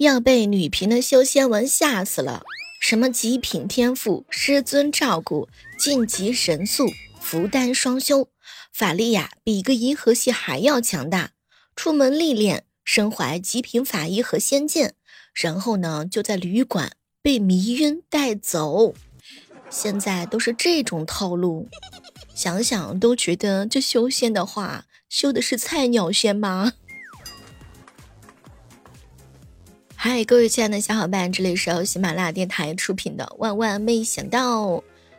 要被女频的修仙文吓死了！什么极品天赋、师尊照顾、晋级神速、福丹双修，法力呀比一个银河系还要强大。出门历练，身怀极品法衣和仙剑，然后呢就在旅馆被迷晕带走。现在都是这种套路，想想都觉得这修仙的话，修的是菜鸟仙吗？嗨，各位亲爱的小伙伴，这里是由喜马拉雅电台出品的《万万没想到》，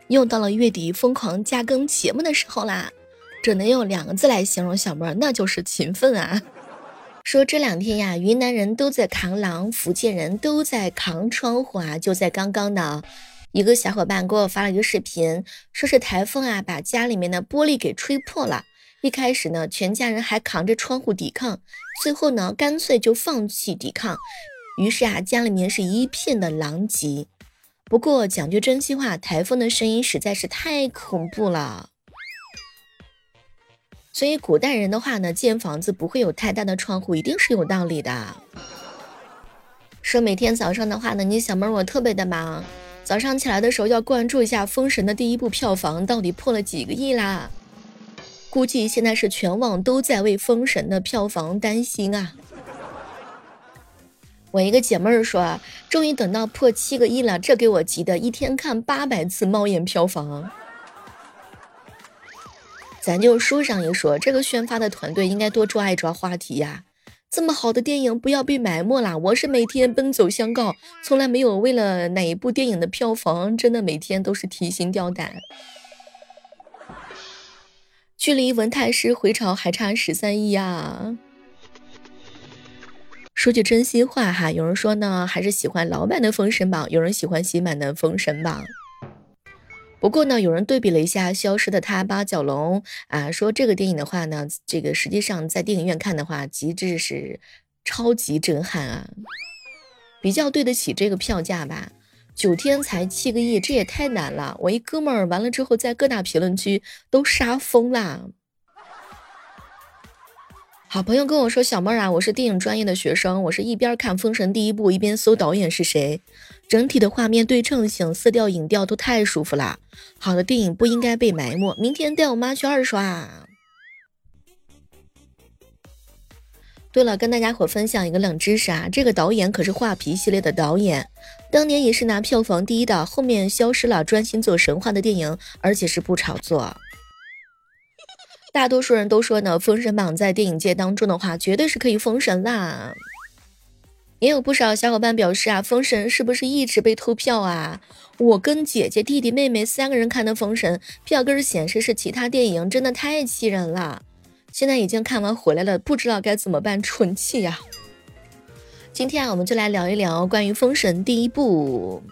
又到了月底疯狂加更节目的时候啦！只能用两个字来形容小妹儿，那就是勤奋啊！说这两天呀，云南人都在扛狼，福建人都在扛窗户啊！就在刚刚呢，一个小伙伴给我发了一个视频，说是台风啊，把家里面的玻璃给吹破了。一开始呢，全家人还扛着窗户抵抗，最后呢，干脆就放弃抵抗。于是啊，家里面是一片的狼藉。不过讲句真心话，台风的声音实在是太恐怖了。所以古代人的话呢，建房子不会有太大的窗户，一定是有道理的。说每天早上的话呢，你小妹我特别的忙，早上起来的时候要关注一下《封神》的第一部票房到底破了几个亿啦。估计现在是全网都在为《封神》的票房担心啊。我一个姐妹儿说，终于等到破七个亿了，这给我急的，一天看八百次猫眼票房。咱就书上一说，这个宣发的团队应该多抓一抓话题呀。这么好的电影不要被埋没了。我是每天奔走相告，从来没有为了哪一部电影的票房，真的每天都是提心吊胆。距离文太师回朝还差十三亿啊。说句真心话哈，有人说呢，还是喜欢老版的《封神榜》，有人喜欢新版的《封神榜》。不过呢，有人对比了一下《消失的他》八角笼啊，说这个电影的话呢，这个实际上在电影院看的话，极致是超级震撼啊，比较对得起这个票价吧。九天才七个亿，这也太难了。我一哥们儿完了之后，在各大评论区都杀疯了。好朋友跟我说：“小妹儿啊，我是电影专业的学生，我是一边看《封神》第一部，一边搜导演是谁。整体的画面对称性、色调、影调都太舒服了。好的电影不应该被埋没。明天带我妈去二刷。”对了，跟大家伙分享一个冷知识啊，这个导演可是《画皮》系列的导演，当年也是拿票房第一的，后面消失了，专心做神话的电影，而且是不炒作。大多数人都说呢，《封神榜》在电影界当中的话，绝对是可以封神啦。也有不少小伙伴表示啊，《封神》是不是一直被偷票啊？我跟姐姐、弟弟、妹妹三个人看的《封神》，票根显示是其他电影，真的太气人了。现在已经看完回来了，不知道该怎么办，纯气呀！今天啊，我们就来聊一聊关于《封神》第一部，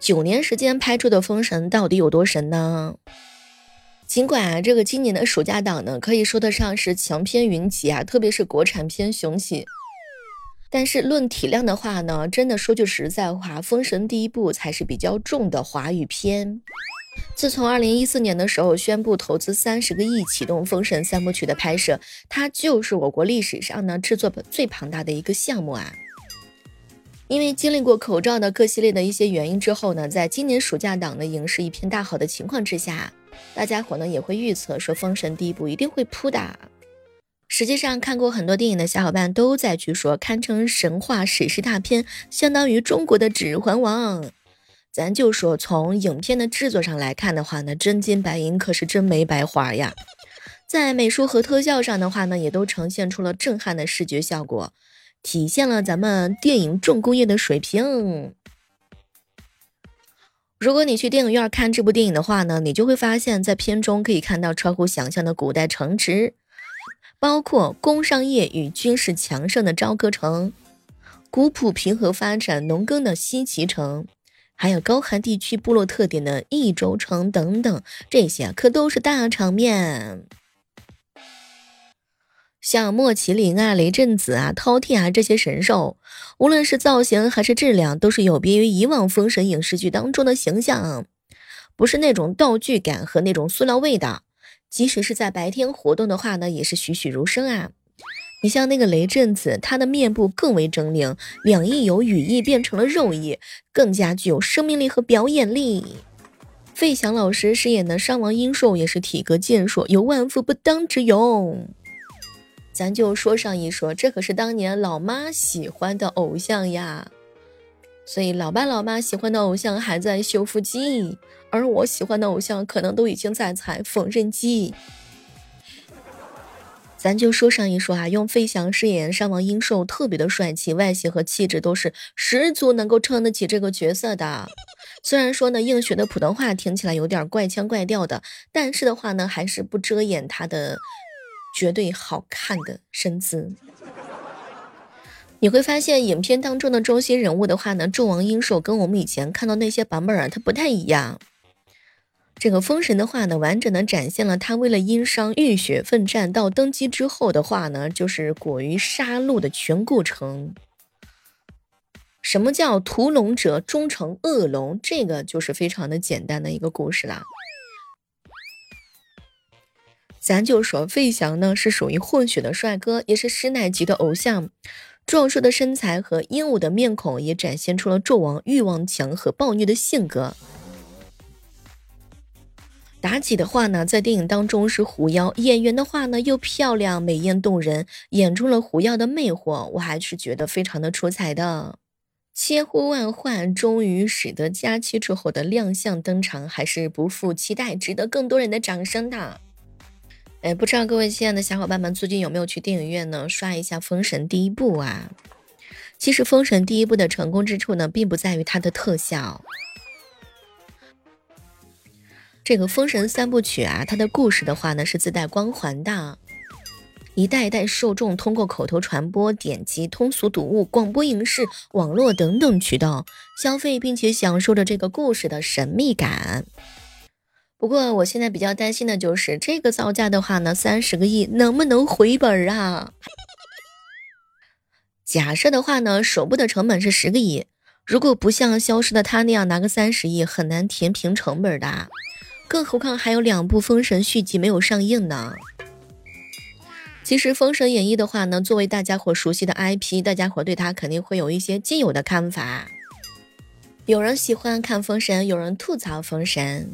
九年时间拍出的《封神》到底有多神呢？尽管啊，这个今年的暑假档呢，可以说得上是强片云集啊，特别是国产片雄起。但是论体量的话呢，真的说句实在话，《封神》第一部才是比较重的华语片。自从二零一四年的时候宣布投资三十个亿启动《封神》三部曲的拍摄，它就是我国历史上呢制作最庞大的一个项目啊。因为经历过口罩的各系列的一些原因之后呢，在今年暑假档的影视一片大好的情况之下。大家伙呢也会预测说，《封神》第一部一定会扑的。实际上，看过很多电影的小伙伴都在去说，堪称神话史诗大片，相当于中国的《指环王》。咱就说，从影片的制作上来看的话呢，真金白银可是真没白花呀。在美术和特效上的话呢，也都呈现出了震撼的视觉效果，体现了咱们电影重工业的水平。如果你去电影院看这部电影的话呢，你就会发现，在片中可以看到超乎想象的古代城池，包括工商业与军事强盛的朝歌城，古朴平和发展农耕的西岐城，还有高寒地区部落特点的益州城等等，这些可都是大场面。像莫麒麟啊、雷震子啊、饕餮啊这些神兽，无论是造型还是质量，都是有别于以往封神影视剧当中的形象，不是那种道具感和那种塑料味的。即使是在白天活动的话呢，也是栩栩如生啊。你像那个雷震子，他的面部更为狰狞，两翼由羽翼变成了肉翼，更加具有生命力和表演力。费翔老师饰演的商王殷寿也是体格健硕，有万夫不当之勇。咱就说上一说，这可是当年老妈喜欢的偶像呀。所以老爸老妈喜欢的偶像还在修复机，而我喜欢的偶像可能都已经在踩缝纫机。咱就说上一说啊，用费翔饰演山王英寿，特别的帅气，外形和气质都是十足能够撑得起这个角色的。虽然说呢，应雪的普通话听起来有点怪腔怪调的，但是的话呢，还是不遮掩他的绝对好看的身姿。你会发现，影片当中的中心人物的话呢，纣王殷寿跟我们以前看到那些版本啊，它不太一样。这个封神的话呢，完整的展现了他为了殷商浴血奋战到登基之后的话呢，就是果于杀戮的全过程。什么叫屠龙者终成恶龙？这个就是非常的简单的一个故事啦。咱就说费翔呢，是属于混血的帅哥，也是师奶级的偶像。壮硕的身材和英武的面孔，也展现出了纣王欲望强和暴虐的性格。妲己的话呢，在电影当中是狐妖，演员的话呢又漂亮美艳动人，演出了狐妖的魅惑，我还是觉得非常的出彩的。千呼万唤，终于使得佳期之后的亮相登场，还是不负期待，值得更多人的掌声的。哎，不知道各位亲爱的小伙伴们最近有没有去电影院呢？刷一下《封神》第一部啊！其实《封神》第一部的成功之处呢，并不在于它的特效。这个《封神三部曲》啊，它的故事的话呢，是自带光环的。一代一代受众通过口头传播、点击、通俗读物、广播、影视、网络等等渠道消费，并且享受着这个故事的神秘感。不过，我现在比较担心的就是这个造价的话呢，三十个亿能不能回本啊？假设的话呢，首部的成本是十个亿，如果不像消失的他那样拿个三十亿，很难填平成本的。更何况还有两部《封神》续集没有上映呢。其实《封神演义》的话呢，作为大家伙熟悉的 IP，大家伙对它肯定会有一些既有的看法。有人喜欢看《封神》，有人吐槽《封神》。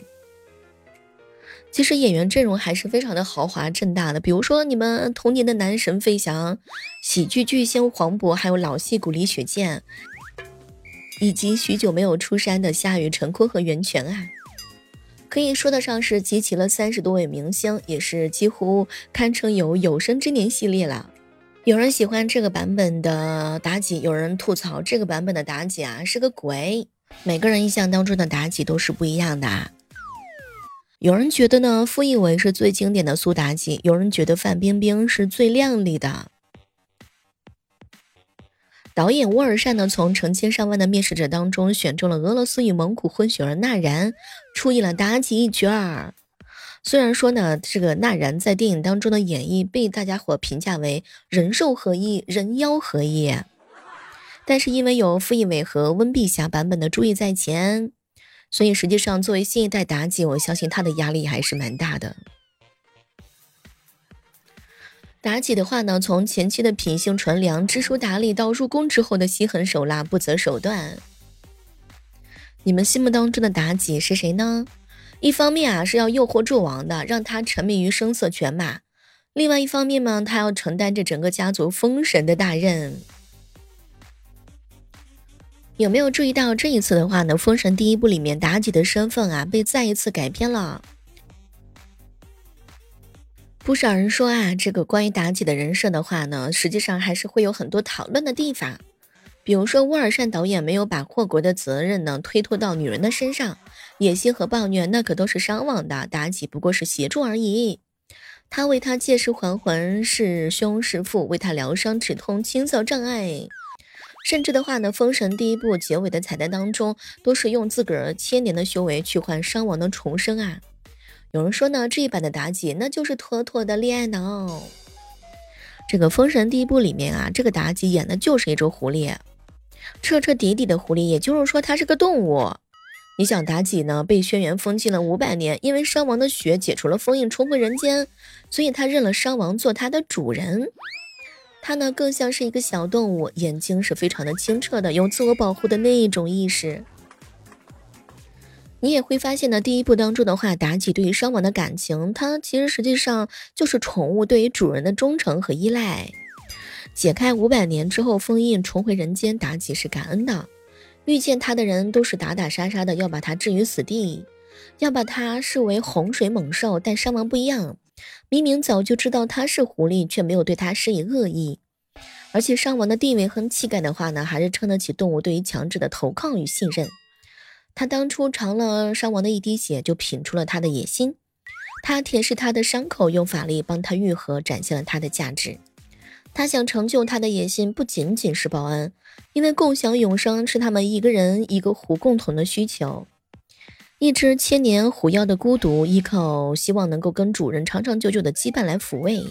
其实演员阵容还是非常的豪华正大的，比如说你们童年的男神费翔，喜剧巨星黄渤，还有老戏骨李雪健，以及许久没有出山的夏雨、陈坤和袁泉啊，可以说得上是集齐了三十多位明星，也是几乎堪称有有生之年系列了。有人喜欢这个版本的妲己，有人吐槽这个版本的妲己啊是个鬼。每个人印象当中的妲己都是不一样的啊。有人觉得呢，傅艺伟是最经典的苏妲己；有人觉得范冰冰是最靓丽的。导演沃尔善呢，从成千上万的面试者当中选中了俄罗斯与蒙古混血儿纳然，出演了妲己一角儿。虽然说呢，这个纳然在电影当中的演绎被大家伙评价为人兽合一、人妖合一，但是因为有傅艺伟和温碧霞版本的注意在前。所以实际上，作为新一代妲己，我相信她的压力还是蛮大的。妲己的话呢，从前期的品性纯良、知书达理，到入宫之后的心狠手辣、不择手段，你们心目当中的妲己是谁呢？一方面啊，是要诱惑纣王的，让他沉迷于声色犬马；另外一方面呢，他要承担着整个家族封神的大任。有没有注意到这一次的话呢？《封神》第一部里面妲己的身份啊被再一次改编了。不少人说啊，这个关于妲己的人设的话呢，实际上还是会有很多讨论的地方。比如说，沃尔善导演没有把祸国的责任呢推脱到女人的身上，野心和暴虐那可都是伤亡的，妲己不过是协助而已。他为他借尸还魂，是凶是父，为他疗伤止痛，清扫障碍。甚至的话呢，《封神》第一部结尾的彩蛋当中，都是用自个儿千年的修为去换商王的重生啊。有人说呢，这一版的妲己那就是妥妥的恋爱脑。这个《封神》第一部里面啊，这个妲己演的就是一只狐狸，彻彻底底的狐狸，也就是说它是个动物。你想，妲己呢被轩辕封禁了五百年，因为商王的血解除了封印，重回人间，所以他认了商王做他的主人。它呢更像是一个小动物，眼睛是非常的清澈的，有自我保护的那一种意识。你也会发现呢，第一部当中的话，妲己对于商王的感情，它其实实际上就是宠物对于主人的忠诚和依赖。解开五百年之后封印，重回人间，妲己是感恩的。遇见他的人都是打打杀杀的，要把他置于死地，要把他视为洪水猛兽。但商王不一样，明明早就知道他是狐狸，却没有对他施以恶意。而且商王的地位和气概的话呢，还是撑得起动物对于强制的投靠与信任。他当初尝了商王的一滴血，就品出了他的野心。他舔舐他的伤口，用法力帮他愈合，展现了他的价值。他想成就他的野心，不仅仅是报恩，因为共享永生是他们一个人一个湖共同的需求。一只千年虎妖的孤独，依靠希望能够跟主人长长久久的羁绊来抚慰。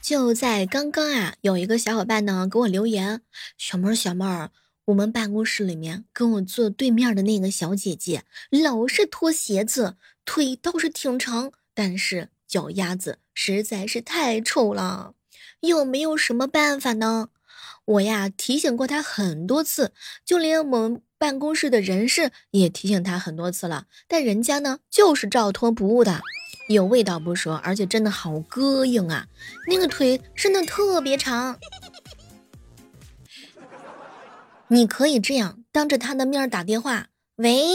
就在刚刚啊，有一个小伙伴呢给我留言：“小妹儿，小妹儿。”我们办公室里面跟我坐对面的那个小姐姐，老是脱鞋子，腿倒是挺长，但是脚丫子实在是太臭了。有没有什么办法呢？我呀提醒过她很多次，就连我们办公室的人事也提醒他很多次了，但人家呢就是照脱不误的。有味道不说，而且真的好膈应啊！那个腿真的特别长。你可以这样当着他的面打电话。喂，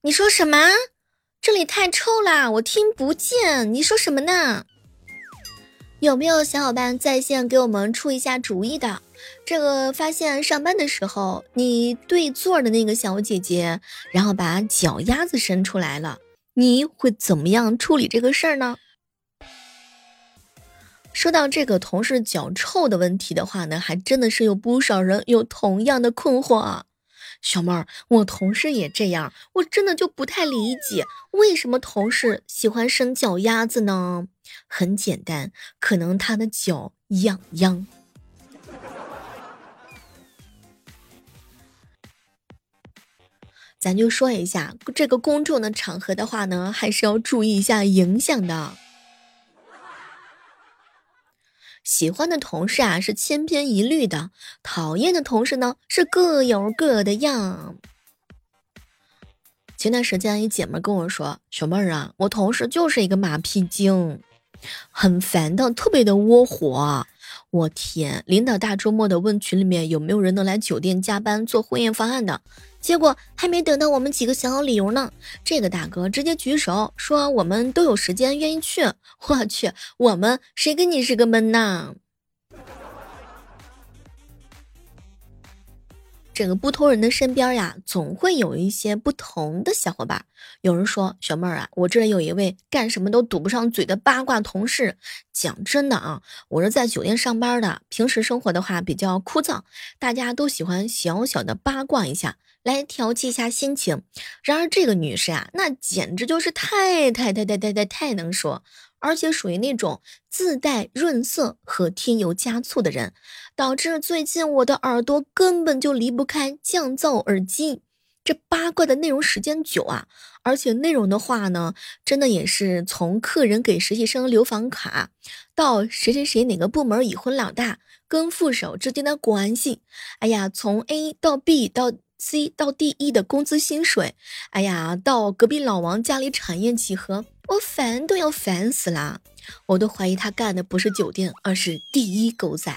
你说什么？这里太臭啦，我听不见。你说什么呢？有没有小伙伴在线给我们出一下主意的？这个发现上班的时候，你对座的那个小姐姐，然后把脚丫子伸出来了，你会怎么样处理这个事儿呢？说到这个同事脚臭的问题的话呢，还真的是有不少人有同样的困惑啊。小妹儿，我同事也这样，我真的就不太理解，为什么同事喜欢伸脚丫子呢？很简单，可能他的脚痒痒。咱就说一下，这个公众的场合的话呢，还是要注意一下影响的。喜欢的同事啊是千篇一律的，讨厌的同事呢是各有各的样。前段时间一姐妹跟我说：“小妹儿啊，我同事就是一个马屁精，很烦的，特别的窝火。”我天！领导大周末的问群里面有没有人能来酒店加班做婚宴方案的，结果还没等到我们几个想好理由呢，这个大哥直接举手说我们都有时间，愿意去。我去，我们谁跟你是个闷呐？这个不同人的身边呀，总会有一些不同的小伙伴。有人说：“小妹儿啊，我这里有一位干什么都堵不上嘴的八卦同事。”讲真的啊，我是在酒店上班的，平时生活的话比较枯燥，大家都喜欢小小的八卦一下，来调剂一下心情。然而这个女士啊，那简直就是太太太太太太太能说。而且属于那种自带润色和添油加醋的人，导致最近我的耳朵根本就离不开降噪耳机。这八卦的内容时间久啊，而且内容的话呢，真的也是从客人给实习生留房卡，到谁谁谁哪个部门已婚老大跟副手之间的关系，哎呀，从 A 到 B 到 C 到 D E 的工资薪水，哎呀，到隔壁老王家里产业几何。我烦都要烦死啦，我都怀疑他干的不是酒店，而是第一狗仔。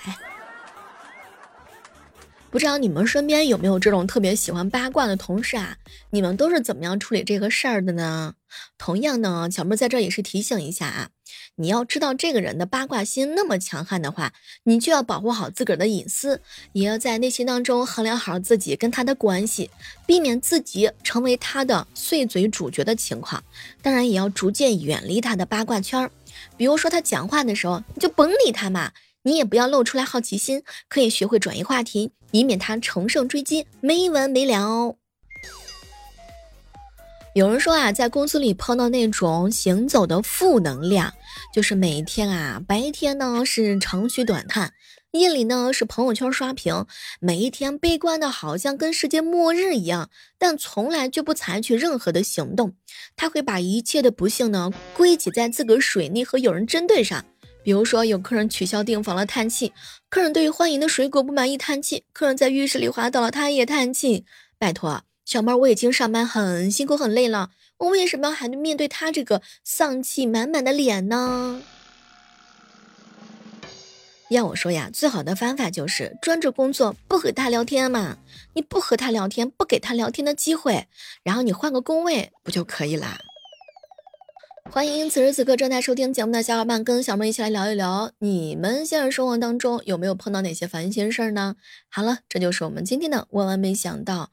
不知道你们身边有没有这种特别喜欢八卦的同事啊？你们都是怎么样处理这个事儿的呢？同样呢，小妹在这也是提醒一下啊，你要知道这个人的八卦心那么强悍的话，你就要保护好自个儿的隐私，也要在内心当中衡量好自己跟他的关系，避免自己成为他的碎嘴主角的情况。当然，也要逐渐远离他的八卦圈儿。比如说他讲话的时候，你就甭理他嘛。你也不要露出来好奇心，可以学会转移话题，以免他乘胜追击，没完没了哦。有人说啊，在公司里碰到那种行走的负能量，就是每一天啊，白天呢是长吁短叹，夜里呢是朋友圈刷屏，每一天悲观的好像跟世界末日一样，但从来就不采取任何的行动。他会把一切的不幸呢归结在自个儿水逆和有人针对上。比如说有客人取消订房了叹气，客人对于欢迎的水果不满意叹气，客人在浴室里滑倒了他也叹气。拜托，小妹，我已经上班很辛苦很累了，我为什么要还面对他这个丧气满满的脸呢？要我说呀，最好的方法就是专注工作，不和他聊天嘛。你不和他聊天，不给他聊天的机会，然后你换个工位不就可以啦？欢迎此时此刻正在收听节目的小伙伴，跟小妹一起来聊一聊，你们现实生活当中有没有碰到哪些烦心事儿呢？好了，这就是我们今天的万万没想到。